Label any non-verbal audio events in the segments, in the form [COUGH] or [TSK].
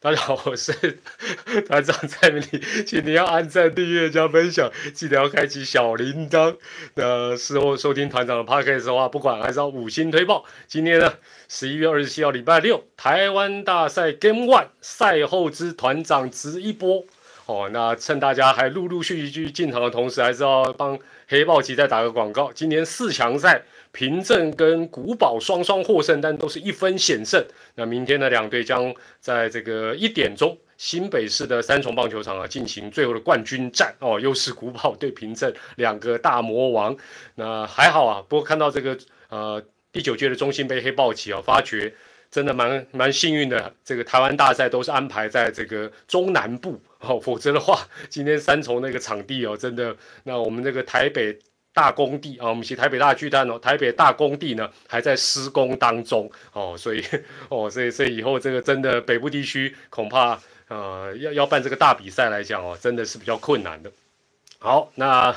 大家好，我是团长蔡明礼，请你要按赞、订阅、加分享，记得要开启小铃铛。那事后收听团长的 podcast 的话，不管还是要五星推报。今天呢，十一月二十七号，礼拜六，台湾大赛 Game One 赛后之团长直一波。哦，那趁大家还陆陆续续进场的同时，还是要帮黑豹旗再打个广告。今年四强赛。平镇跟古堡双双获胜，但都是一分险胜。那明天的两队将在这个一点钟，新北市的三重棒球场啊进行最后的冠军战哦，又是古堡对平镇两个大魔王。那还好啊，不过看到这个呃第九届的中信杯黑豹旗啊，发觉真的蛮蛮幸运的。这个台湾大赛都是安排在这个中南部哦，否则的话，今天三重那个场地哦，真的那我们这个台北。大工地啊，我们是台北大巨蛋哦。台北大工地呢还在施工当中哦，所以 [LAUGHS] 哦，所以所以以后这个真的北部地区恐怕呃要要办这个大比赛来讲哦，真的是比较困难的。好，那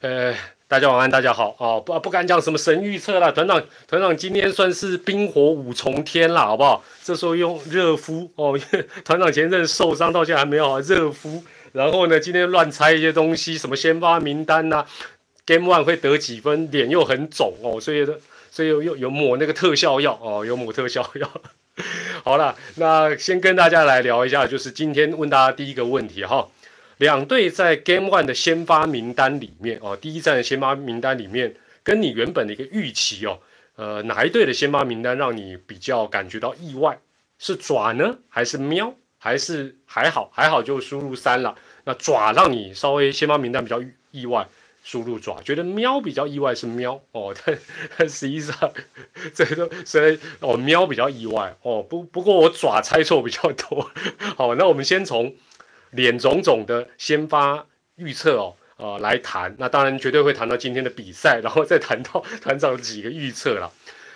呃大家晚安，大家好哦，不不敢讲什么神预测了。团长团长今天算是冰火五重天了，好不好？这时候用热敷哦，[LAUGHS] 团长前阵受伤到现在还没有好热敷。然后呢，今天乱猜一些东西，什么先发名单呐？Game One 会得几分？脸又很肿哦，所以的，所以又有有抹那个特效药哦，有抹特效药。[LAUGHS] 好了，那先跟大家来聊一下，就是今天问大家第一个问题哈，两队在 Game One 的先发名单里面哦，第一站的先发名单里面，跟你原本的一个预期哦，呃，哪一队的先发名单让你比较感觉到意外？是爪呢，还是喵？还是还好？还好就输入三了。那爪让你稍微先发名单比较意外。输入爪，觉得喵比较意外是喵哦，但 [LAUGHS] 但实际上这个所以哦喵比较意外哦，不不过我爪猜错比较多。好，那我们先从脸种种的先发预测哦，呃来谈，那当然绝对会谈到今天的比赛，然后再谈到团长几个预测了。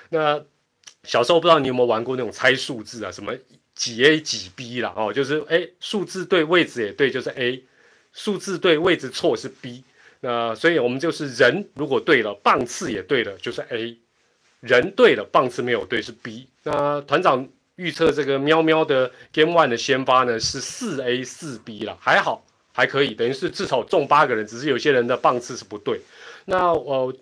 那小时候不知道你有没有玩过那种猜数字啊，什么几 A 几 B 啦哦，就是哎数字对位置也对就是 A，数字对位置错是 B。那所以，我们就是人如果对了，棒次也对了，就是 A；人对了，棒次没有对是 B。那团长预测这个喵喵的 Game One 的先发呢是四 A 四 B 了，还好还可以，等于是至少中八个人，只是有些人的棒次是不对。那我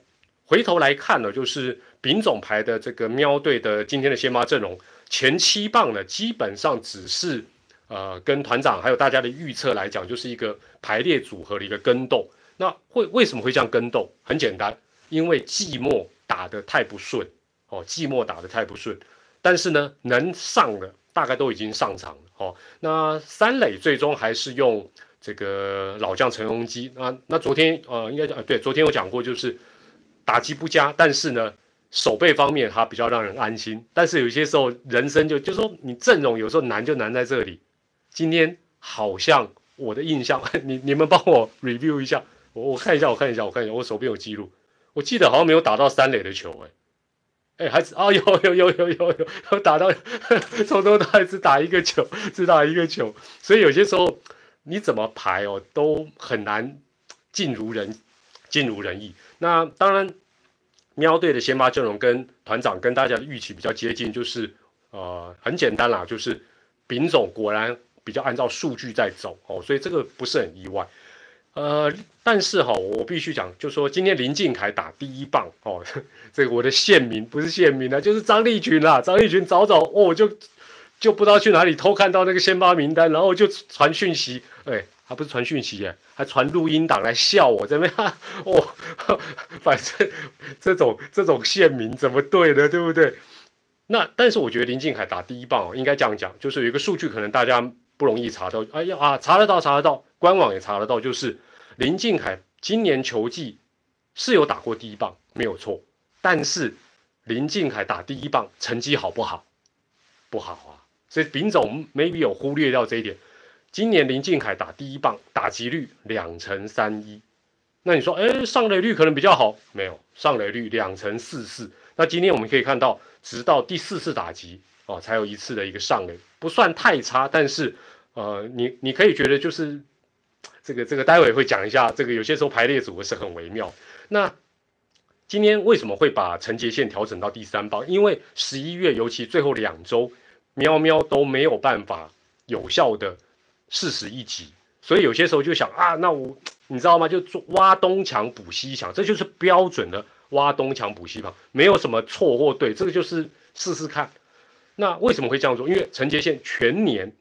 回头来看呢，就是丙种牌的这个喵队的今天的先发阵容，前七棒呢基本上只是呃跟团长还有大家的预测来讲，就是一个排列组合的一个跟动。那会为什么会这样跟斗？很简单，因为寂寞打得太不顺哦，寂寞打得太不顺。但是呢，能上的大概都已经上场了哦。那三垒最终还是用这个老将陈荣基啊。那昨天呃，应该讲对，昨天有讲过，就是打击不佳，但是呢，守备方面他比较让人安心。但是有些时候人生就就说你阵容有时候难就难在这里。今天好像我的印象，[LAUGHS] 你你们帮我 review 一下。我我看一下，我看一下，我看一下，我手边有记录，我记得好像没有打到三垒的球，哎，哎，还是啊，有有有有有有打到，[LAUGHS] 从头到尾只打一个球，只打一个球，所以有些时候你怎么排哦，都很难尽如人尽如人意。那当然，喵队的先发阵容跟团长跟大家的预期比较接近，就是呃很简单啦，就是丙种果然比较按照数据在走哦，所以这个不是很意外。呃，但是哈，我必须讲，就说今天林敬凯打第一棒哦，[LAUGHS] 这个我的县民不是县民啊，就是张立群啦。张立群早早哦，就就不知道去哪里偷看到那个先发名单，然后就传讯息，哎，还不是传讯息耶，还传录音档来笑我，怎么样？哦，[LAUGHS] 反正这种这种县民怎么对的，对不对？那但是我觉得林敬凯打第一棒哦，应该这样讲，就是有一个数据可能大家不容易查到，哎呀啊，查得到，查得到。官网也查得到，就是林敬凯今年球季是有打过第一棒，没有错。但是林敬凯打第一棒成绩好不好？不好啊。所以丙总 maybe 有忽略掉这一点。今年林敬凯打第一棒打击率两成三一，那你说，哎，上垒率可能比较好？没有，上垒率两成四四。那今天我们可以看到，直到第四次打击哦，才有一次的一个上垒，不算太差。但是呃，你你可以觉得就是。这个这个待会会讲一下，这个有些时候排列组合是很微妙。那今天为什么会把承接线调整到第三棒？因为十一月尤其最后两周，喵喵都没有办法有效的四十一级。所以有些时候就想啊，那我你知道吗？就挖东墙补西墙，这就是标准的挖东墙补西墙，没有什么错或对，这个就是试试看。那为什么会这样做？因为陈杰宪全年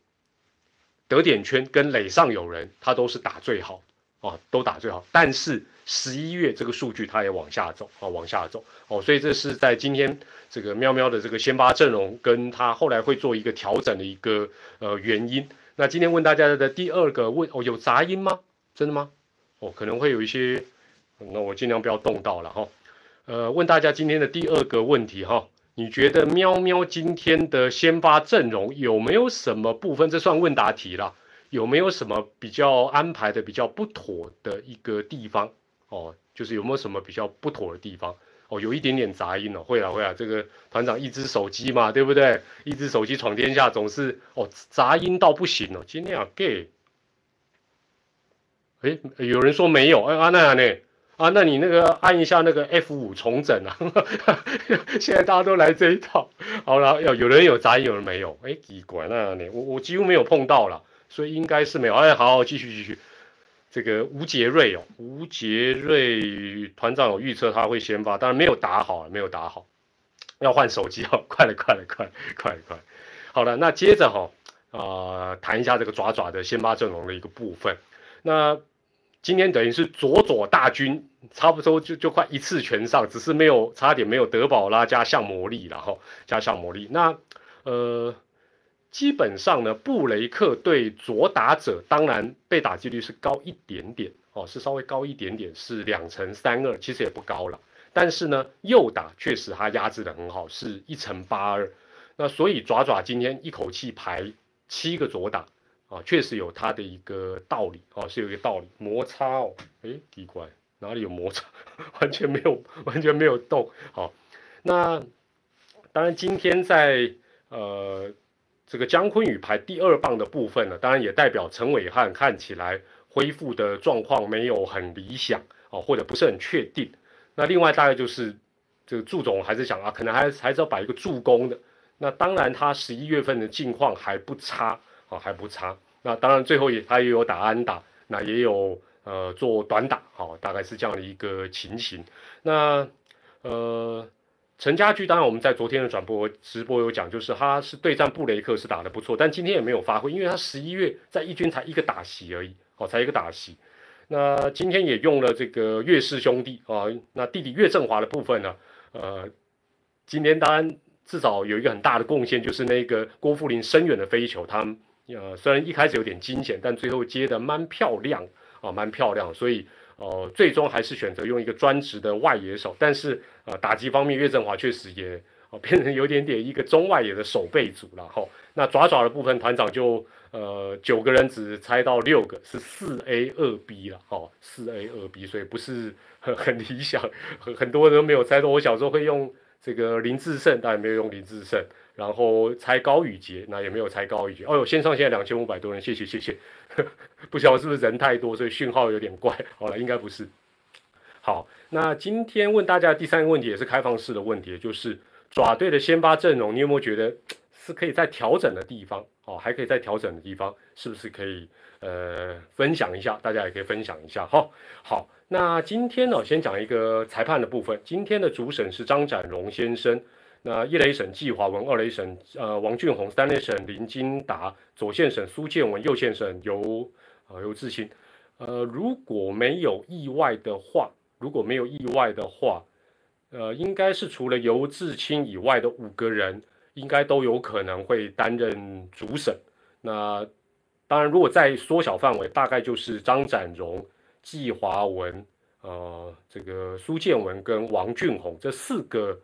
得点圈跟垒上有人，他都是打最好啊，都打最好。但是十一月这个数据它也往下走啊，往下走哦，所以这是在今天这个喵喵的这个先发阵容跟他后来会做一个调整的一个呃原因。那今天问大家的第二个问哦，有杂音吗？真的吗？哦，可能会有一些，那我尽量不要动到了哈。呃，问大家今天的第二个问题哈，你觉得喵喵今天的先发阵容有没有什么部分？这算问答题了，有没有什么比较安排的比较不妥的一个地方？哦，就是有没有什么比较不妥的地方？哦，有一点点杂音哦，会啊会啊，这个团长一只手机嘛，对不对？一只手机闯天下，总是哦杂音到不行哦。今天啊，gay，哎，有人说没有，哎阿奈呢？啊，那你那个按一下那个 F 五重整啊。[LAUGHS] 现在大家都来这一套，好了，有有人有杂音，有人没有，哎，奇怪，那你？我我几乎没有碰到了，所以应该是没有。哎，好，继续继续。这个吴杰瑞哦，吴杰瑞团长有预测他会先发，当然没有打好，没有打好，要换手机哦，[LAUGHS] 快了，快了，快，快快，好了，那接着哈啊谈一下这个爪爪的先发阵容的一个部分。那今天等于是左左大军，差不多就就快一次全上，只是没有差点没有德保拉加上魔力然后，加上魔力。那呃。基本上呢，布雷克对左打者当然被打几率是高一点点哦，是稍微高一点点，是两成三二，其实也不高了。但是呢，右打确实他压制的很好，是一成八二。那所以爪爪今天一口气排七个左打啊，确实有他的一个道理哦，是有一个道理。摩擦哦，诶，奇怪，哪里有摩擦？[LAUGHS] 完全没有，完全没有动。好，那当然今天在呃。这个姜昆宇排第二棒的部分呢，当然也代表陈伟汉看起来恢复的状况没有很理想哦，或者不是很确定。那另外大概就是这个祝总还是想啊，可能还还是要摆一个助攻的。那当然他十一月份的境况还不差啊，还不差。那当然最后也他也有打安打，那也有呃做短打，好，大概是这样的一个情形。那呃。陈家驹，当然我们在昨天的转播直播有讲，就是他是对战布雷克是打得不错，但今天也没有发挥，因为他十一月在一军才一个打席而已，哦，才一个打席。那今天也用了这个岳氏兄弟啊，那弟弟岳振华的部分呢，呃，今天当然至少有一个很大的贡献，就是那个郭富林深远的飞球，他呃虽然一开始有点惊险，但最后接的蛮漂亮啊，蛮漂亮，所以。哦，最终还是选择用一个专职的外野手，但是呃，打击方面岳振华确实也哦变成有点点一个中外野的守备组了哈。那爪爪的部分，团长就呃九个人只猜到六个是四 A 二 B 了哈，四 A 二 B，所以不是很很理想，很很多人都没有猜到。我小时候会用这个林志胜，但也没有用林志胜。然后猜高宇杰，那也没有猜高宇杰。哦呦，线上现在两千五百多人，谢谢谢谢。[LAUGHS] 不晓得是不是人太多，所以讯号有点怪。[LAUGHS] 好了，应该不是。好，那今天问大家第三个问题也是开放式的问题，就是爪队的先发阵容，你有没有觉得 [TSK] 是可以再调整的地方？哦，还可以再调整的地方，是不是可以呃分享一下？大家也可以分享一下哈。好，那今天呢，先讲一个裁判的部分。今天的主审是张展荣先生。那一雷审季华文，二雷审呃王俊宏，三雷审林金达，左线审苏建文，右线审尤啊尤志清。呃，如果没有意外的话，如果没有意外的话，呃，应该是除了尤志清以外的五个人，应该都有可能会担任主审。那当然，如果再缩小范围，大概就是张展荣、季华文、呃这个苏建文跟王俊宏这四个。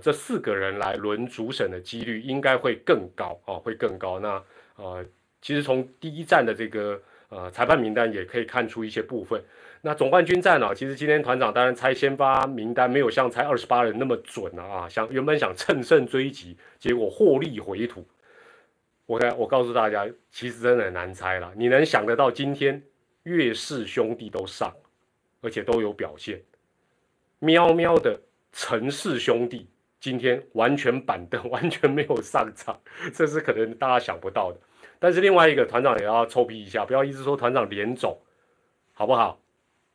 这四个人来轮主审的几率应该会更高啊，会更高。那呃，其实从第一站的这个呃裁判名单也可以看出一些部分。那总冠军战呢，其实今天团长当然猜先发名单没有像猜二十八人那么准了啊，想原本想乘胜追击，结果获利回吐。我我告诉大家，其实真的很难猜了。你能想得到今天岳氏兄弟都上，而且都有表现，喵喵的陈氏兄弟。今天完全板凳，[LAUGHS] 完全没有上场，[LAUGHS] 这是可能大家想不到的。但是另外一个团长也要臭屁一下，不要一直说团长连走，好不好？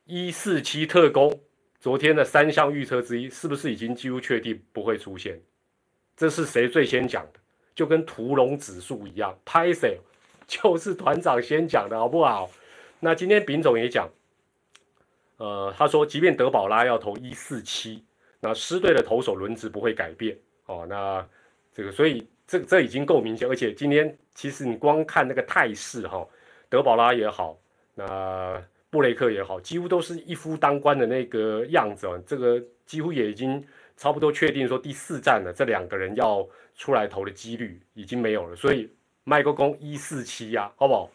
一四七特工昨天的三项预测之一，是不是已经几乎确定不会出现？这是谁最先讲的？就跟屠龙指数一样，拍谁 [LAUGHS] 就是团长先讲的，好不好？那今天丙总也讲，呃，他说即便德保拉要投一四七，那狮队的投手轮值不会改变哦。那这个所以这这已经够明显，而且今天其实你光看那个态势哈，德保拉也好，那。布雷克也好，几乎都是一夫当关的那个样子哦。这个几乎也已经差不多确定说第四站了，这两个人要出来投的几率已经没有了。所以麦克公一四七呀，好不好？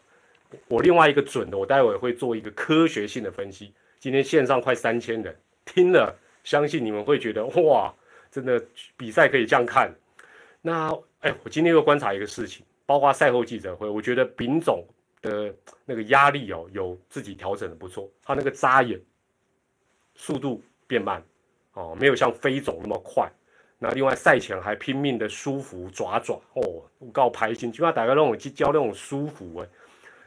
我另外一个准的，我待会会做一个科学性的分析。今天线上快三千人听了，相信你们会觉得哇，真的比赛可以这样看。那哎，我今天又观察一个事情，包括赛后记者会，我觉得丙总。的那个压力哦，有自己调整的不错，他那个眨眼速度变慢哦，没有像飞总那么快。那另外赛前还拼命的舒服爪爪哦，我告排心，起码打个那种去教那种舒服哎。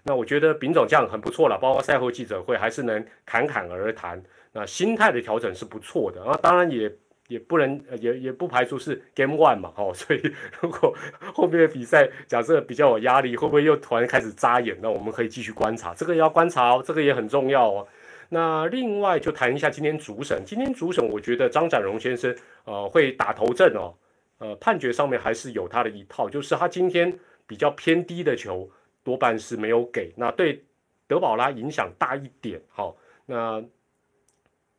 那我觉得丙总这样很不错了，包括赛后记者会还是能侃侃而谈。那心态的调整是不错的，然后当然也。也不能，也也不排除是 Game One 嘛，哦，[LAUGHS] 所以如果后面的比赛假设比较有压力，会不会又突然开始扎眼？那我们可以继续观察，这个要观察哦，这个也很重要哦。那另外就谈一下今天主审，今天主审我觉得张展荣先生呃会打头阵哦，呃判决上面还是有他的一套，就是他今天比较偏低的球多半是没有给，那对德保拉影响大一点，好，那。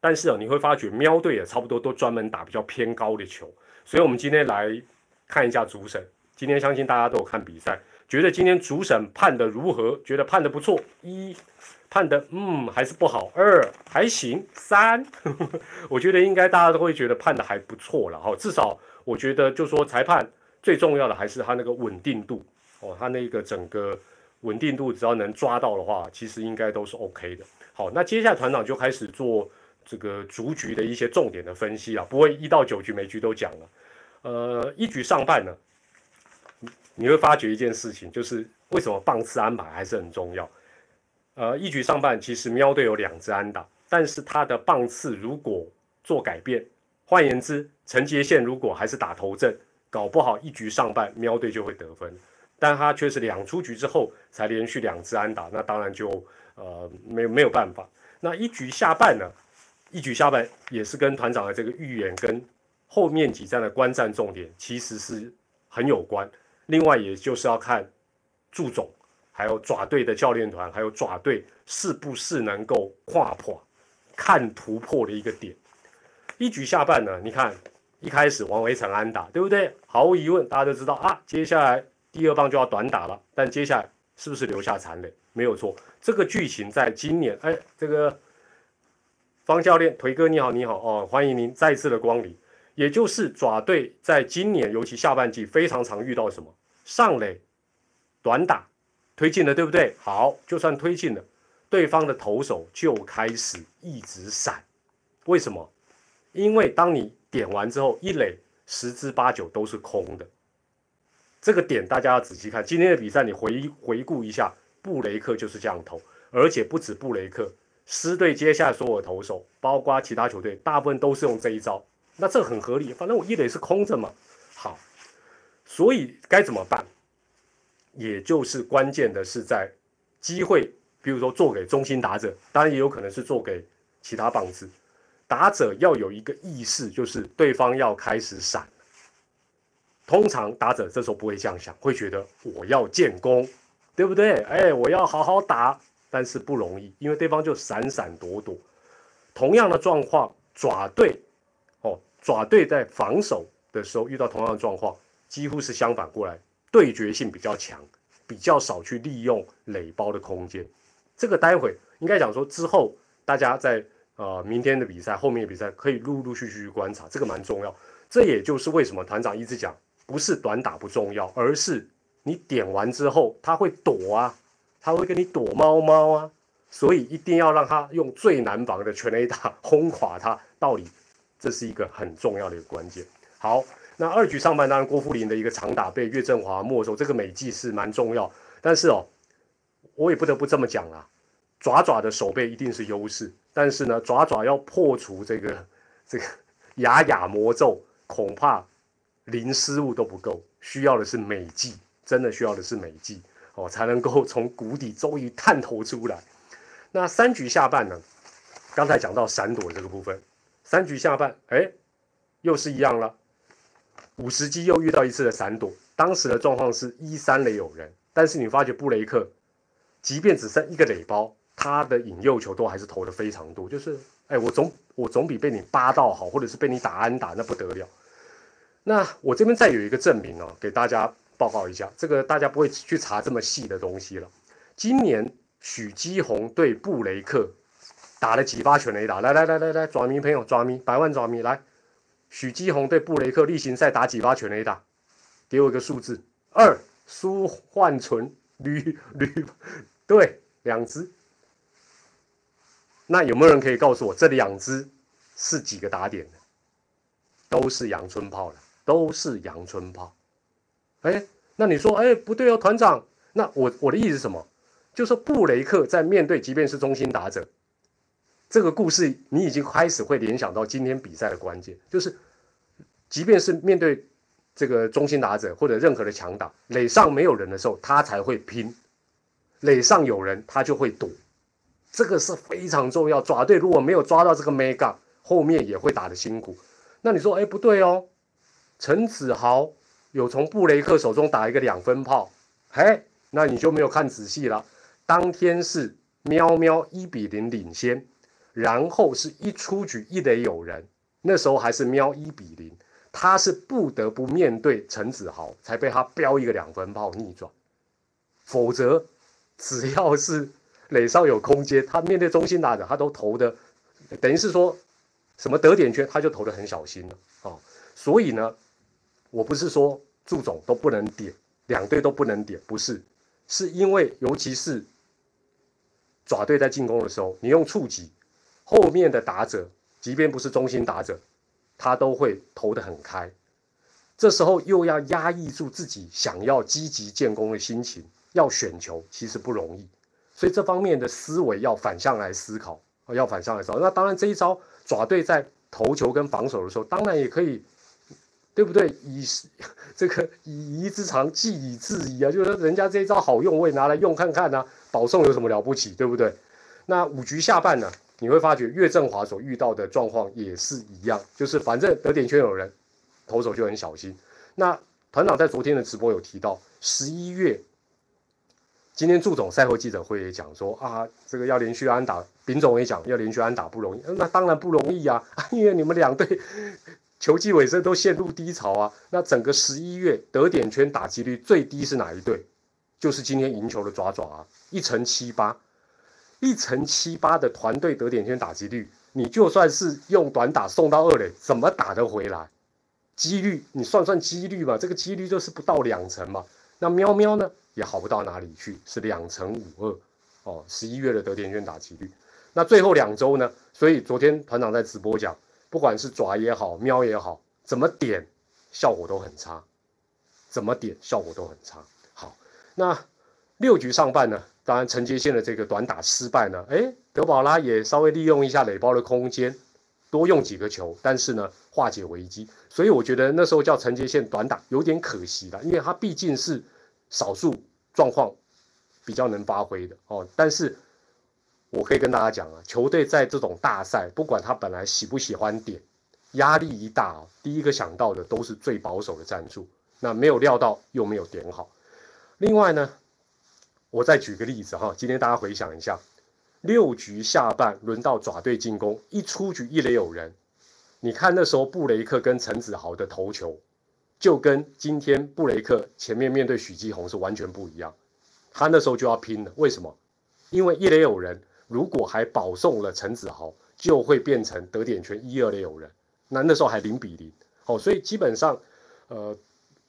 但是哦，你会发觉喵队也差不多都专门打比较偏高的球，所以我们今天来看一下主审。今天相信大家都有看比赛，觉得今天主审判的如何？觉得判的不错。一判的嗯还是不好，二还行，三 [LAUGHS] 我觉得应该大家都会觉得判的还不错了哈。至少我觉得就说裁判最重要的还是他那个稳定度哦，他那个整个稳定度只要能抓到的话，其实应该都是 OK 的。好，那接下来团长就开始做。这个逐局的一些重点的分析啊，不会一到九局每局都讲了。呃，一局上半呢，你会发觉一件事情，就是为什么棒次安排还是很重要。呃，一局上半其实喵队有两支安打，但是他的棒次如果做改变，换言之，陈杰宪如果还是打头阵，搞不好一局上半喵队就会得分，但他却是两出局之后才连续两次安打，那当然就呃没没有办法。那一局下半呢？一局下半也是跟团长的这个预言跟后面几站的观战重点其实是很有关。另外，也就是要看祝总还有爪队的教练团，还有爪队是不是能够跨破看突破的一个点。一局下半呢，你看一开始王维成安打，对不对？毫无疑问，大家都知道啊，接下来第二棒就要短打了。但接下来是不是留下残垒？没有错，这个剧情在今年，哎，这个。方教练，腿哥你好，你好哦，欢迎您再次的光临。也就是爪队在今年，尤其下半季，非常常遇到什么上垒、短打、推进了，对不对？好，就算推进了，对方的投手就开始一直闪。为什么？因为当你点完之后，一垒十之八九都是空的。这个点大家要仔细看，今天的比赛你回回顾一下，布雷克就是这样投，而且不止布雷克。狮队接下来所有投手，包括其他球队，大部分都是用这一招。那这很合理，反正我一垒是空着嘛。好，所以该怎么办？也就是关键的是在机会，比如说做给中心打者，当然也有可能是做给其他棒子打者，要有一个意识，就是对方要开始闪。通常打者这时候不会这样想，会觉得我要建功，对不对？哎，我要好好打。但是不容易，因为对方就闪闪躲躲。同样的状况，爪队哦，爪队在防守的时候遇到同样的状况，几乎是相反过来，对决性比较强，比较少去利用垒包的空间。这个待会应该讲说之后，大家在呃明天的比赛后面的比赛可以陆陆续续去观察，这个蛮重要。这也就是为什么团长一直讲，不是短打不重要，而是你点完之后他会躲啊。他会跟你躲猫猫啊，所以一定要让他用最难防的全垒打 [LAUGHS] 轰垮他。道理，这是一个很重要的一个关键。好，那二局上半当然郭富林的一个长打被岳振华没收，这个美记是蛮重要。但是哦，我也不得不这么讲啦，爪爪的手背一定是优势，但是呢，爪爪要破除这个这个 [LAUGHS] 雅雅魔咒，恐怕零失误都不够，需要的是美技，真的需要的是美技哦，才能够从谷底终于探头出来。那三局下半呢？刚才讲到闪躲这个部分，三局下半，哎，又是一样了。五十击又遇到一次的闪躲，当时的状况是一三垒有人，但是你发觉布雷克，即便只剩一个垒包，他的引诱球都还是投的非常多。就是，哎，我总我总比被你扒到好，或者是被你打安打那不得了。那我这边再有一个证明哦，给大家报告一下，这个大家不会去查这么细的东西了。今年许基宏对布雷克。打了几发全雷打，来来来来来，爪迷朋友，爪迷，百万爪迷来。许基宏对布雷克例行赛打几发全雷打？给我一个数字。二，苏焕存吕吕，对，两只。那有没有人可以告诉我，这两只是几个打点的？都是阳春炮了，都是阳春炮。哎，那你说，哎，不对哦，团长。那我我的意思是什么？就是布雷克在面对，即便是中心打者。这个故事，你已经开始会联想到今天比赛的关键，就是，即便是面对这个中心打者或者任何的强打，垒上没有人的时候，他才会拼；垒上有人，他就会躲。这个是非常重要。爪队如果没有抓到这个 mega，后面也会打得辛苦。那你说，哎，不对哦，陈子豪有从布雷克手中打一个两分炮，嘿，那你就没有看仔细了。当天是喵喵一比零领先。然后是一出局一垒有人，那时候还是喵一比零，他是不得不面对陈子豪，才被他飙一个两分炮逆转。否则，只要是垒上有空间，他面对中心打者，他都投的，等于是说什么得点圈，他就投的很小心了啊。所以呢，我不是说祝总都不能点，两队都不能点，不是，是因为尤其是爪队在进攻的时候，你用触及。后面的打者，即便不是中心打者，他都会投得很开。这时候又要压抑住自己想要积极建功的心情，要选球其实不容易。所以这方面的思维要反向来思考，要反向来思考。那当然这一招爪队在投球跟防守的时候，当然也可以，对不对？以 [LAUGHS] 这个以夷之长技以制夷啊，就是人家这一招好用，我也拿来用看看呐。保送有什么了不起，对不对？那五局下半呢？你会发觉岳振华所遇到的状况也是一样，就是反正得点圈有人，投手就很小心。那团长在昨天的直播有提到，十一月，今天祝总赛后记者会也讲说啊，这个要连续安打，丙总也讲要连续安打不容易，那当然不容易啊，[LAUGHS] 因为你们两队球季尾声都陷入低潮啊。那整个十一月得点圈打击率最低是哪一队？就是今天赢球的爪爪啊，一成七八。一成七八的团队得点圈打击率，你就算是用短打送到二垒，怎么打得回来？几率你算算几率嘛，这个几率就是不到两成嘛。那喵喵呢，也好不到哪里去，是两成五二哦。十一月的得点圈打击率，那最后两周呢？所以昨天团长在直播讲，不管是爪也好，喵也好，怎么点效果都很差，怎么点效果都很差。好，那六局上半呢？当然，承接线的这个短打失败呢，哎，德保拉也稍微利用一下垒包的空间，多用几个球，但是呢，化解危机。所以我觉得那时候叫承接线短打有点可惜了，因为他毕竟是少数状况比较能发挥的哦。但是我可以跟大家讲啊，球队在这种大赛，不管他本来喜不喜欢点，压力一大哦，第一个想到的都是最保守的战术。那没有料到又没有点好，另外呢？我再举个例子哈，今天大家回想一下，六局下半轮到爪队进攻，一出局一垒有人，你看那时候布雷克跟陈子豪的投球，就跟今天布雷克前面面对许基宏是完全不一样，他那时候就要拼了，为什么？因为一垒有人，如果还保送了陈子豪，就会变成得点圈一二的有人，那那时候还零比零，哦，所以基本上，呃。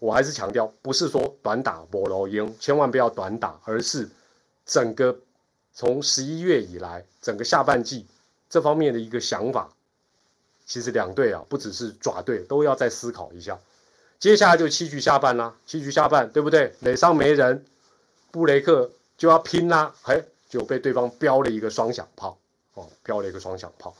我还是强调，不是说短打波罗赢，千万不要短打，而是整个从十一月以来，整个下半季这方面的一个想法，其实两队啊，不只是爪队，都要再思考一下。接下来就七局下半啦，七局下半，对不对？垒上没人，布雷克就要拼啦，哎，就被对方标了一个双响炮，哦，标了一个双响炮。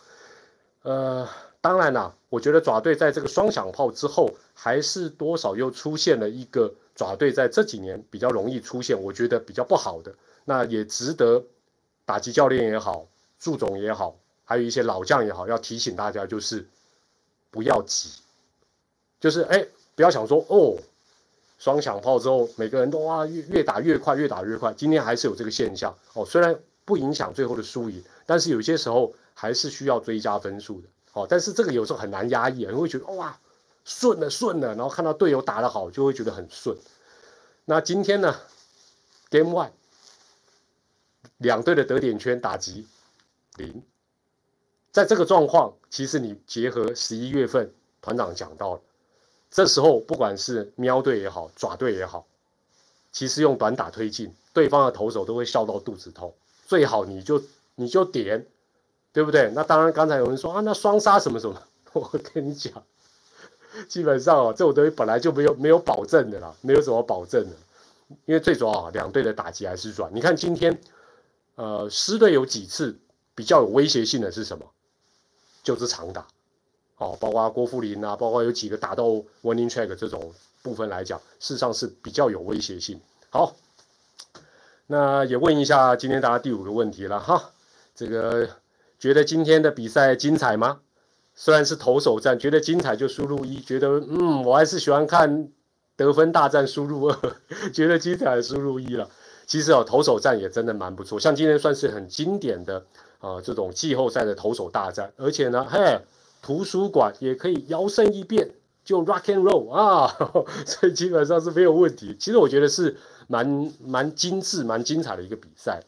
呃，当然啦，我觉得爪队在这个双响炮之后，还是多少又出现了一个爪队在这几年比较容易出现，我觉得比较不好的，那也值得打击教练也好，祝总也好，还有一些老将也好，要提醒大家，就是不要急，就是哎，不要想说哦。双响炮之后，每个人都哇越越打越快，越打越快。今天还是有这个现象哦，虽然不影响最后的输赢，但是有些时候还是需要追加分数的哦。但是这个有时候很难压抑，你会觉得哇顺了顺了，然后看到队友打得好，就会觉得很顺。那今天呢，Game One 两队的得点圈打击零，在这个状况，其实你结合十一月份团长讲到了。这时候，不管是喵队也好，爪队也好，其实用短打推进，对方的投手都会笑到肚子痛。最好你就你就点，对不对？那当然，刚才有人说啊，那双杀什么什么，[LAUGHS] 我跟你讲，基本上哦，这种东西本来就没有没有保证的啦，没有什么保证的。因为最主要啊，两队的打击还是软。你看今天，呃，狮队有几次比较有威胁性的是什么？就是长打。哦，包括郭富林啊，包括有几个打到 winning track 这种部分来讲，事实上是比较有威胁性。好，那也问一下今天大家第五个问题了哈，这个觉得今天的比赛精彩吗？虽然是投手战，觉得精彩就输入一，觉得嗯，我还是喜欢看得分大战输入二，[LAUGHS] 觉得精彩输入一了。其实哦，投手战也真的蛮不错，像今天算是很经典的啊这种季后赛的投手大战，而且呢，嘿。图书馆也可以摇身一变就 rock and roll 啊，[LAUGHS] 所以基本上是没有问题。其实我觉得是蛮蛮精致、蛮精彩的一个比赛。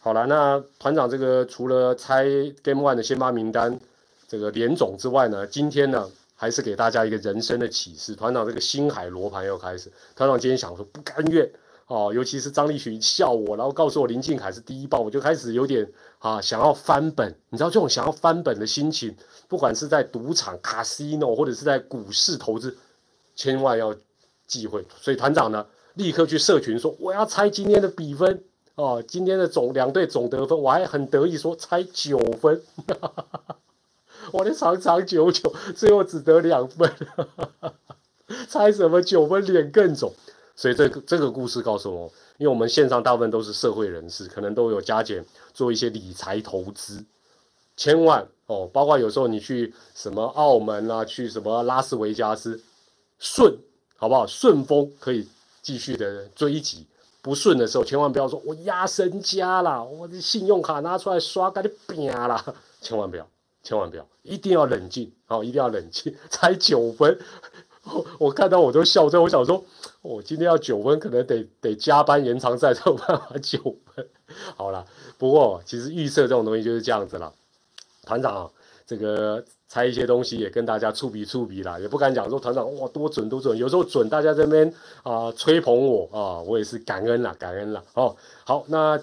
好了，那团长这个除了猜 Game One 的先发名单这个连总之外呢，今天呢还是给大家一个人生的启示。团长这个星海罗盘又开始，团长今天想说不甘愿。哦，尤其是张立群笑我，然后告诉我林敬凯是第一棒，我就开始有点啊想要翻本。你知道这种想要翻本的心情，不管是在赌场、卡西诺，或者是在股市投资，千万要忌讳。所以团长呢，立刻去社群说我要猜今天的比分哦，今天的总两队总得分，我还很得意说猜九分，[LAUGHS] 我的长长久久，最后只得两分，[LAUGHS] 猜什么九分脸更肿。所以这个这个故事告诉我，因为我们线上大部分都是社会人士，可能都有加减做一些理财投资，千万哦，包括有时候你去什么澳门啊，去什么拉斯维加斯，顺好不好？顺风可以继续的追击，不顺的时候千万不要说我压身家啦，我的信用卡拿出来刷，给你扁啦，千万不要，千万不要，一定要冷静，好，一定要冷静，才九分。[LAUGHS] 我看到我都笑，在我想说，我今天要九分，可能得得加班延长赛才有办法九分。[LAUGHS] 好了，不过其实预测这种东西就是这样子了。团长，这个猜一些东西也跟大家触笔触笔啦，也不敢讲说团长哇多准多准，有时候准，大家这边啊吹捧我啊，我也是感恩了，感恩了。哦，好，那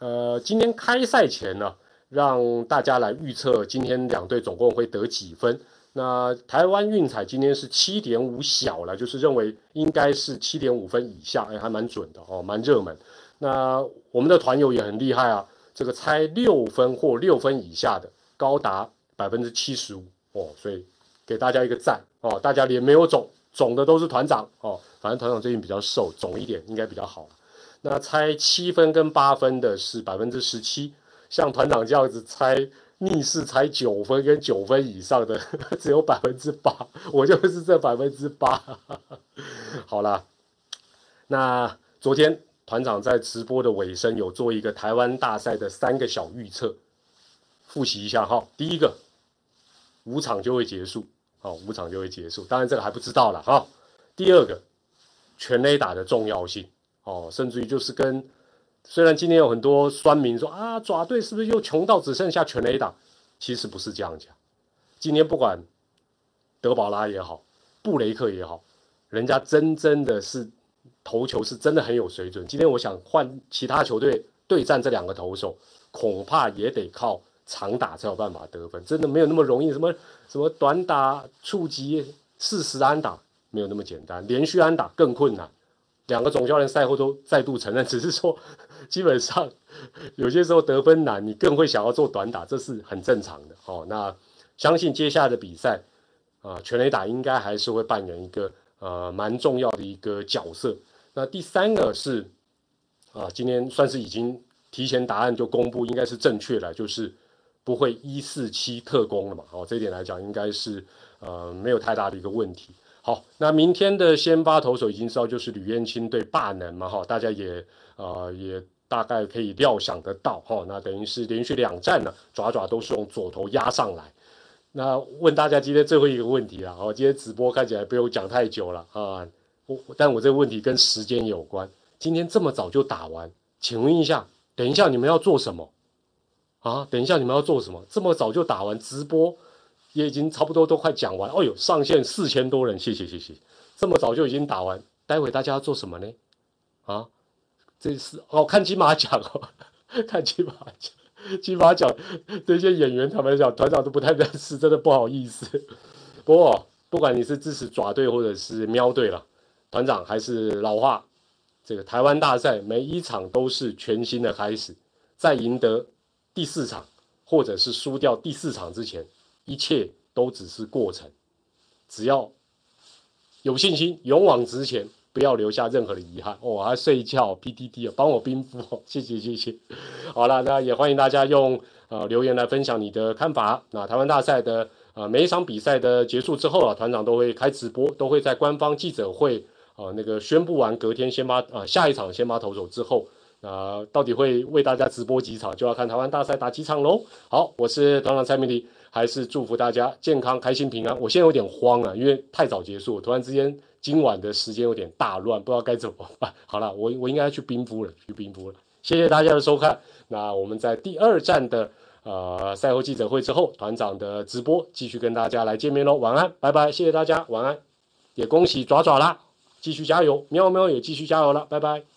呃今天开赛前呢，让大家来预测今天两队总共会得几分。那台湾运彩今天是七点五小了，就是认为应该是七点五分以下，哎，还蛮准的哦，蛮热门。那我们的团友也很厉害啊，这个猜六分或六分以下的高达百分之七十五哦，所以给大家一个赞哦，大家脸没有肿，肿的都是团长哦，反正团长最近比较瘦，肿一点应该比较好。那猜七分跟八分的是百分之十七，像团长这样子猜。逆势才九分跟九分以上的只有百分之八，我就是这百分之八。[LAUGHS] 好了，那昨天团长在直播的尾声有做一个台湾大赛的三个小预测，复习一下哈。第一个，五场就会结束，好，五场就会结束，当然这个还不知道了哈。第二个，全垒打的重要性，哦，甚至于就是跟。虽然今天有很多酸民说啊，爪队是不是又穷到只剩下全垒打？其实不是这样讲。今天不管德保拉也好，布雷克也好，人家真真的是投球是真的很有水准。今天我想换其他球队对战这两个投手，恐怕也得靠长打才有办法得分，真的没有那么容易。什么什么短打触及四十安打没有那么简单，连续安打更困难。两个总教练赛后都再度承认，只是说基本上有些时候得分难，你更会想要做短打，这是很正常的哦。那相信接下来的比赛啊，全垒打应该还是会扮演一个呃蛮重要的一个角色。那第三个是啊，今天算是已经提前答案就公布，应该是正确的，就是不会一四七特工了嘛。哦，这一点来讲应该是呃没有太大的一个问题。好，那明天的先发投手已经知道，就是吕彦青对霸能嘛，哈，大家也呃也大概可以料想得到，哈，那等于是连续两战呢，爪爪都是用左投压上来。那问大家今天最后一个问题了，哦，今天直播看起来不用讲太久了啊，我但我这个问题跟时间有关，今天这么早就打完，请问一下，等一下你们要做什么啊？等一下你们要做什么？这么早就打完直播？也已经差不多都快讲完，哦呦，上线四千多人，谢谢谢谢，这么早就已经打完，待会大家要做什么呢？啊，这是哦，看金马奖哦，[LAUGHS] 看金马奖，金马奖这些演员，他们讲团长都不太认识，真的不好意思。不过不管你是支持爪队或者是喵队了，团长还是老话，这个台湾大赛每一场都是全新的开始，在赢得第四场或者是输掉第四场之前。一切都只是过程，只要有信心，勇往直前，不要留下任何的遗憾。哦，还睡觉，P D D 啊，帮我冰敷，谢谢谢谢。好了，那也欢迎大家用呃留言来分享你的看法。那台湾大赛的呃每一场比赛的结束之后啊，团长都会开直播，都会在官方记者会啊那个宣布完隔天先发啊下一场先发投手之后，啊到底会为大家直播几场，就要看台湾大赛打几场喽。好，我是团长蔡明迪。还是祝福大家健康、开心、平安。我现在有点慌啊，因为太早结束，突然之间今晚的时间有点大乱，不知道该怎么办。[LAUGHS] 好了，我我应该去冰敷了，去冰敷了。谢谢大家的收看。那我们在第二站的呃赛后记者会之后，团长的直播继续跟大家来见面喽。晚安，拜拜，谢谢大家，晚安。也恭喜爪爪啦，继续加油。喵喵也继续加油了，拜拜。